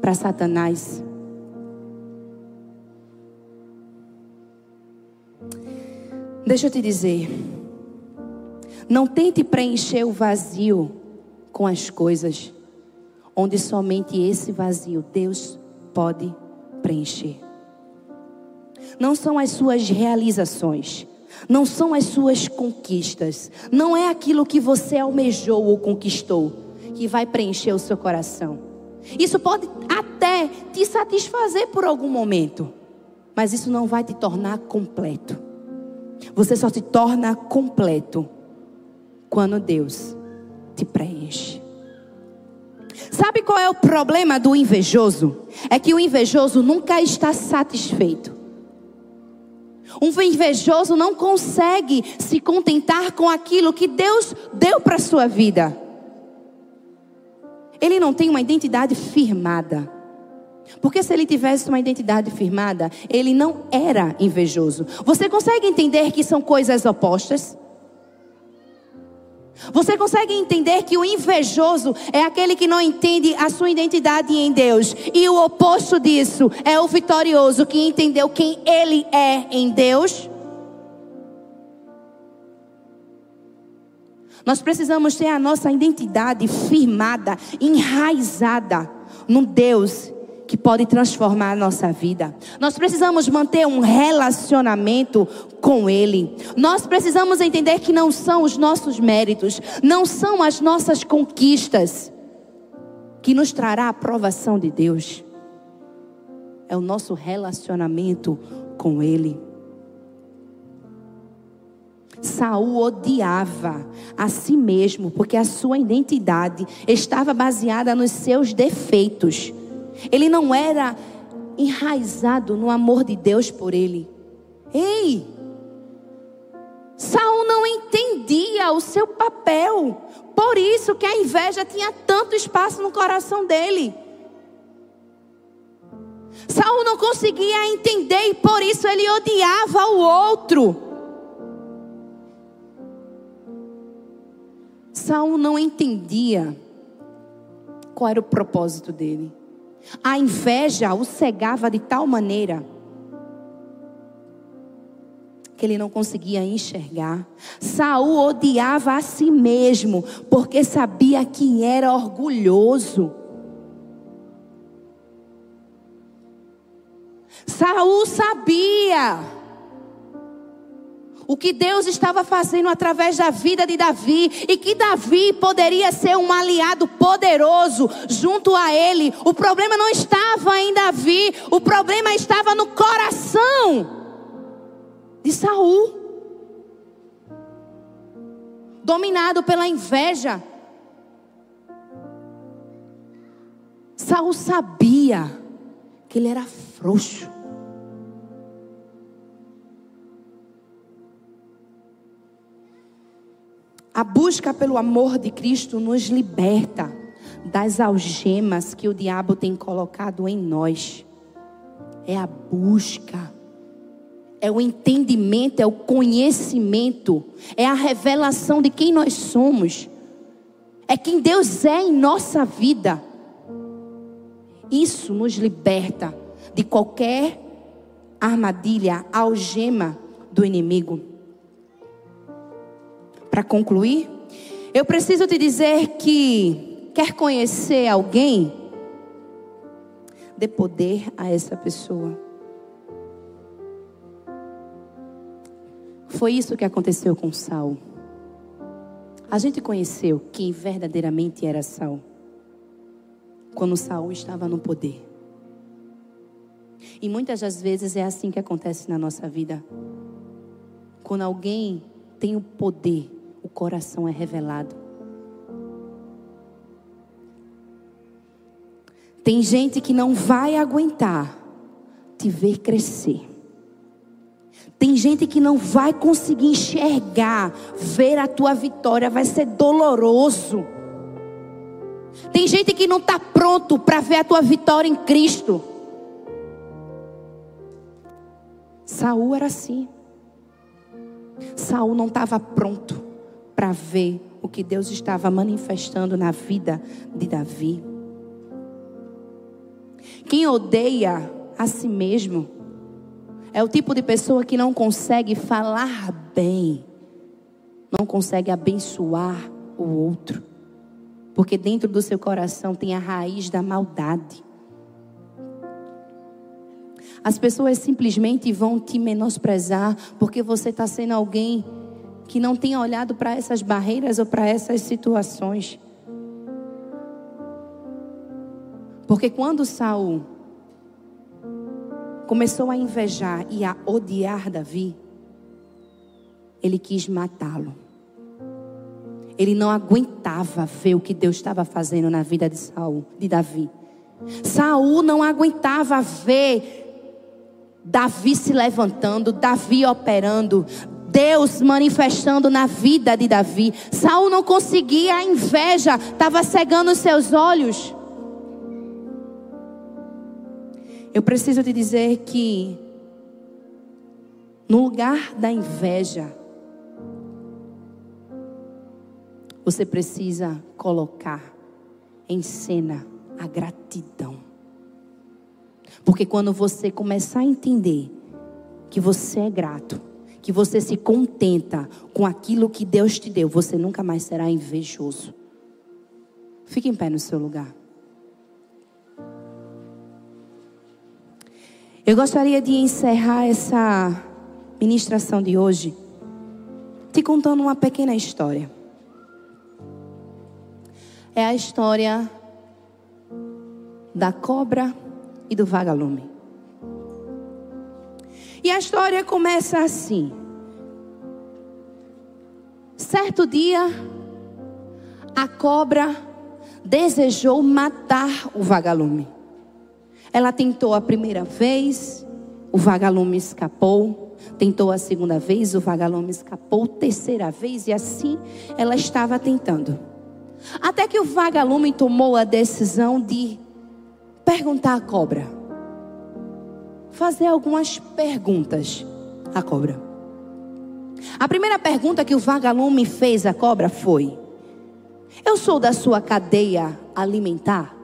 para Satanás. Deixa eu te dizer. Não tente preencher o vazio com as coisas, onde somente esse vazio Deus pode preencher. Não são as suas realizações, não são as suas conquistas, não é aquilo que você almejou ou conquistou que vai preencher o seu coração. Isso pode até te satisfazer por algum momento, mas isso não vai te tornar completo. Você só se torna completo quando Deus te preenche. Sabe qual é o problema do invejoso? É que o invejoso nunca está satisfeito. Um invejoso não consegue se contentar com aquilo que Deus deu para a sua vida ele não tem uma identidade firmada. Porque se ele tivesse uma identidade firmada, ele não era invejoso. Você consegue entender que são coisas opostas? Você consegue entender que o invejoso é aquele que não entende a sua identidade em Deus, e o oposto disso é o vitorioso que entendeu quem ele é em Deus? Nós precisamos ter a nossa identidade firmada, enraizada num Deus que pode transformar a nossa vida. Nós precisamos manter um relacionamento com Ele. Nós precisamos entender que não são os nossos méritos, não são as nossas conquistas que nos trará a aprovação de Deus. É o nosso relacionamento com Ele. Saul odiava a si mesmo, porque a sua identidade estava baseada nos seus defeitos. Ele não era enraizado no amor de Deus por ele. Ei! Saul não entendia o seu papel. Por isso que a inveja tinha tanto espaço no coração dele. Saul não conseguia entender e por isso ele odiava o outro. Saul não entendia qual era o propósito dele. A inveja o cegava de tal maneira que ele não conseguia enxergar. Saul odiava a si mesmo porque sabia que era orgulhoso. Saul sabia o que Deus estava fazendo através da vida de Davi e que Davi poderia ser um aliado poderoso junto a ele. O problema não estava em Davi, o problema estava no coração de Saul. Dominado pela inveja. Saul sabia que ele era frouxo. A busca pelo amor de Cristo nos liberta das algemas que o diabo tem colocado em nós. É a busca, é o entendimento, é o conhecimento, é a revelação de quem nós somos, é quem Deus é em nossa vida. Isso nos liberta de qualquer armadilha, algema do inimigo para concluir, eu preciso te dizer que quer conhecer alguém, dê poder a essa pessoa. Foi isso que aconteceu com Saul. A gente conheceu quem verdadeiramente era Saul quando Saul estava no poder. E muitas das vezes é assim que acontece na nossa vida. Quando alguém tem o poder, o coração é revelado. Tem gente que não vai aguentar te ver crescer. Tem gente que não vai conseguir enxergar, ver a tua vitória, vai ser doloroso. Tem gente que não está pronto para ver a tua vitória em Cristo. Saul era assim. Saul não estava pronto para ver o que Deus estava manifestando na vida de Davi. Quem odeia a si mesmo é o tipo de pessoa que não consegue falar bem, não consegue abençoar o outro, porque dentro do seu coração tem a raiz da maldade. As pessoas simplesmente vão te menosprezar porque você está sendo alguém que não tem olhado para essas barreiras ou para essas situações. Porque quando Saul começou a invejar e a odiar Davi, ele quis matá-lo. Ele não aguentava ver o que Deus estava fazendo na vida de Saul, de Davi. Saul não aguentava ver Davi se levantando, Davi operando, Deus manifestando na vida de Davi. Saul não conseguia, a inveja estava cegando os seus olhos. Eu preciso te dizer que no lugar da inveja, você precisa colocar em cena a gratidão. Porque quando você começar a entender que você é grato, que você se contenta com aquilo que Deus te deu, você nunca mais será invejoso. Fique em pé no seu lugar. Eu gostaria de encerrar essa ministração de hoje te contando uma pequena história. É a história da cobra e do vagalume. E a história começa assim. Certo dia, a cobra desejou matar o vagalume. Ela tentou a primeira vez, o vagalume escapou. Tentou a segunda vez, o vagalume escapou. Terceira vez, e assim ela estava tentando. Até que o vagalume tomou a decisão de perguntar à cobra. Fazer algumas perguntas à cobra. A primeira pergunta que o vagalume fez à cobra foi: Eu sou da sua cadeia alimentar?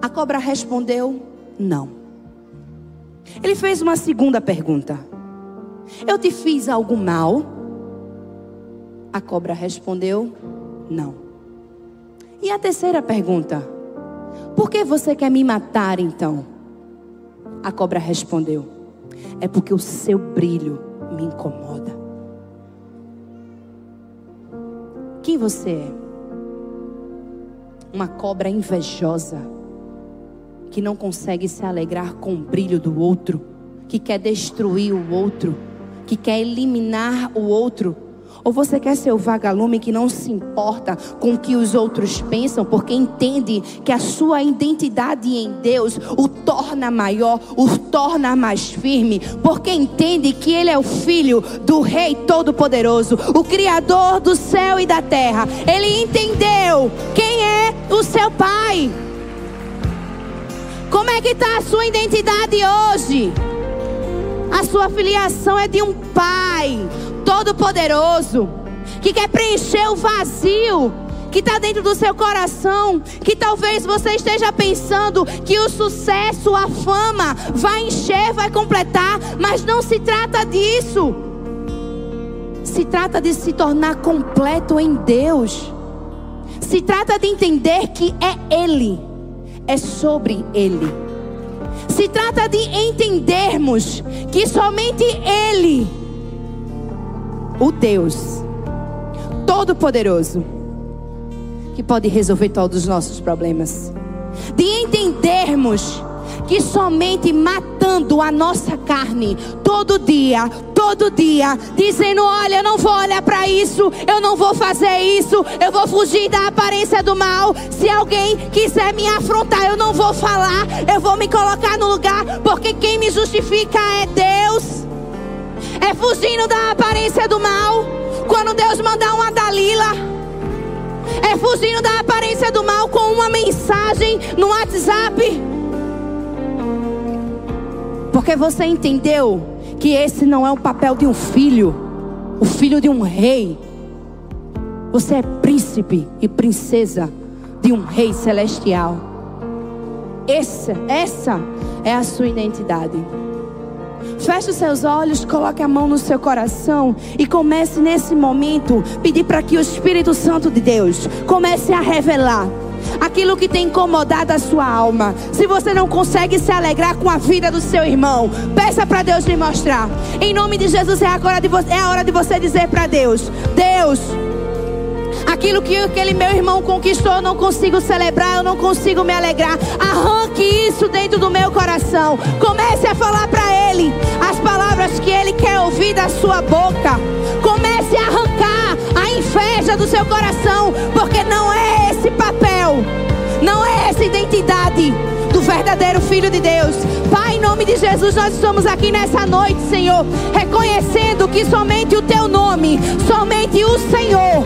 A cobra respondeu: Não. Ele fez uma segunda pergunta: Eu te fiz algo mal? A cobra respondeu: Não. E a terceira pergunta: por que você quer me matar então? A cobra respondeu: É porque o seu brilho me incomoda. Quem você é? Uma cobra invejosa que não consegue se alegrar com o brilho do outro, que quer destruir o outro, que quer eliminar o outro ou você quer ser o vagalume que não se importa com o que os outros pensam, porque entende que a sua identidade em Deus o torna maior, o torna mais firme, porque entende que Ele é o filho do Rei Todo-Poderoso, o Criador do céu e da terra. Ele entendeu quem é o seu Pai. Como é que está a sua identidade hoje? A sua filiação é de um pai todo-poderoso, que quer preencher o vazio que está dentro do seu coração, que talvez você esteja pensando que o sucesso, a fama vai encher, vai completar, mas não se trata disso. Se trata de se tornar completo em Deus. Se trata de entender que é Ele é sobre Ele. Se trata de entendermos que somente Ele, o Deus Todo-Poderoso, que pode resolver todos os nossos problemas. De entendermos que somente matando a nossa carne todo dia, todo dia, dizendo: Olha, eu não vou olhar para isso, eu não vou fazer isso, eu vou fugir da aparência do mal. Se alguém quiser me afrontar, eu não vou falar, eu vou me colocar no lugar, porque quem me justifica é Deus. É fugindo da aparência do mal. Quando Deus mandar uma Dalila, é fugindo da aparência do mal com uma mensagem no WhatsApp. Porque você entendeu que esse não é o papel de um filho, o filho de um rei. Você é príncipe e princesa de um rei celestial. Essa, essa é a sua identidade. Feche os seus olhos, coloque a mão no seu coração e comece nesse momento pedir para que o Espírito Santo de Deus comece a revelar aquilo que tem incomodado a sua alma. Se você não consegue se alegrar com a vida do seu irmão, peça para Deus lhe mostrar. Em nome de Jesus é, agora de você, é a hora de você dizer para Deus: Deus, aquilo que aquele meu irmão conquistou, eu não consigo celebrar, eu não consigo me alegrar. Arranque isso dentro do meu coração. Comece a falar para ele as palavras que ele quer ouvir da sua boca. Comece a arrancar a inveja do seu coração, porque não é esse papel, não é essa identidade do verdadeiro Filho de Deus. Pai, em nome de Jesus, nós estamos aqui nessa noite, Senhor, reconhecendo que somente o Teu nome, somente o Senhor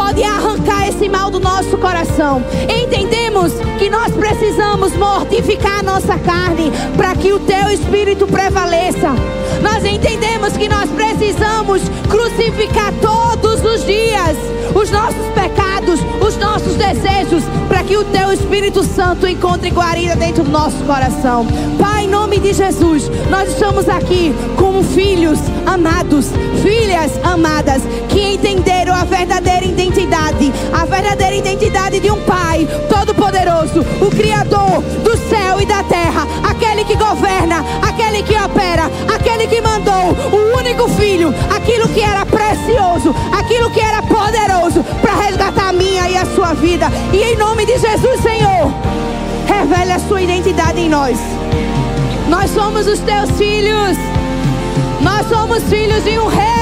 pode arrancar esse mal do nosso coração. Entendemos que nós precisamos mortificar a nossa carne para que o teu espírito prevaleça. Nós entendemos que nós precisamos crucificar todos os dias os nossos pecados, os nossos desejos, para que o teu Espírito Santo encontre guarida dentro do nosso coração. Pai, nome de Jesus, nós estamos aqui como filhos amados, filhas amadas, que entenderam a verdadeira identidade, a verdadeira identidade de um Pai todo-poderoso, o Criador do céu e da terra, aquele que governa, aquele que opera, aquele que mandou o único filho, aquilo que era precioso, aquilo que era poderoso para resgatar a minha e a sua vida. E em nome de Jesus, Senhor, revele a sua identidade em nós. Nós somos os teus filhos. Nós somos filhos de um rei.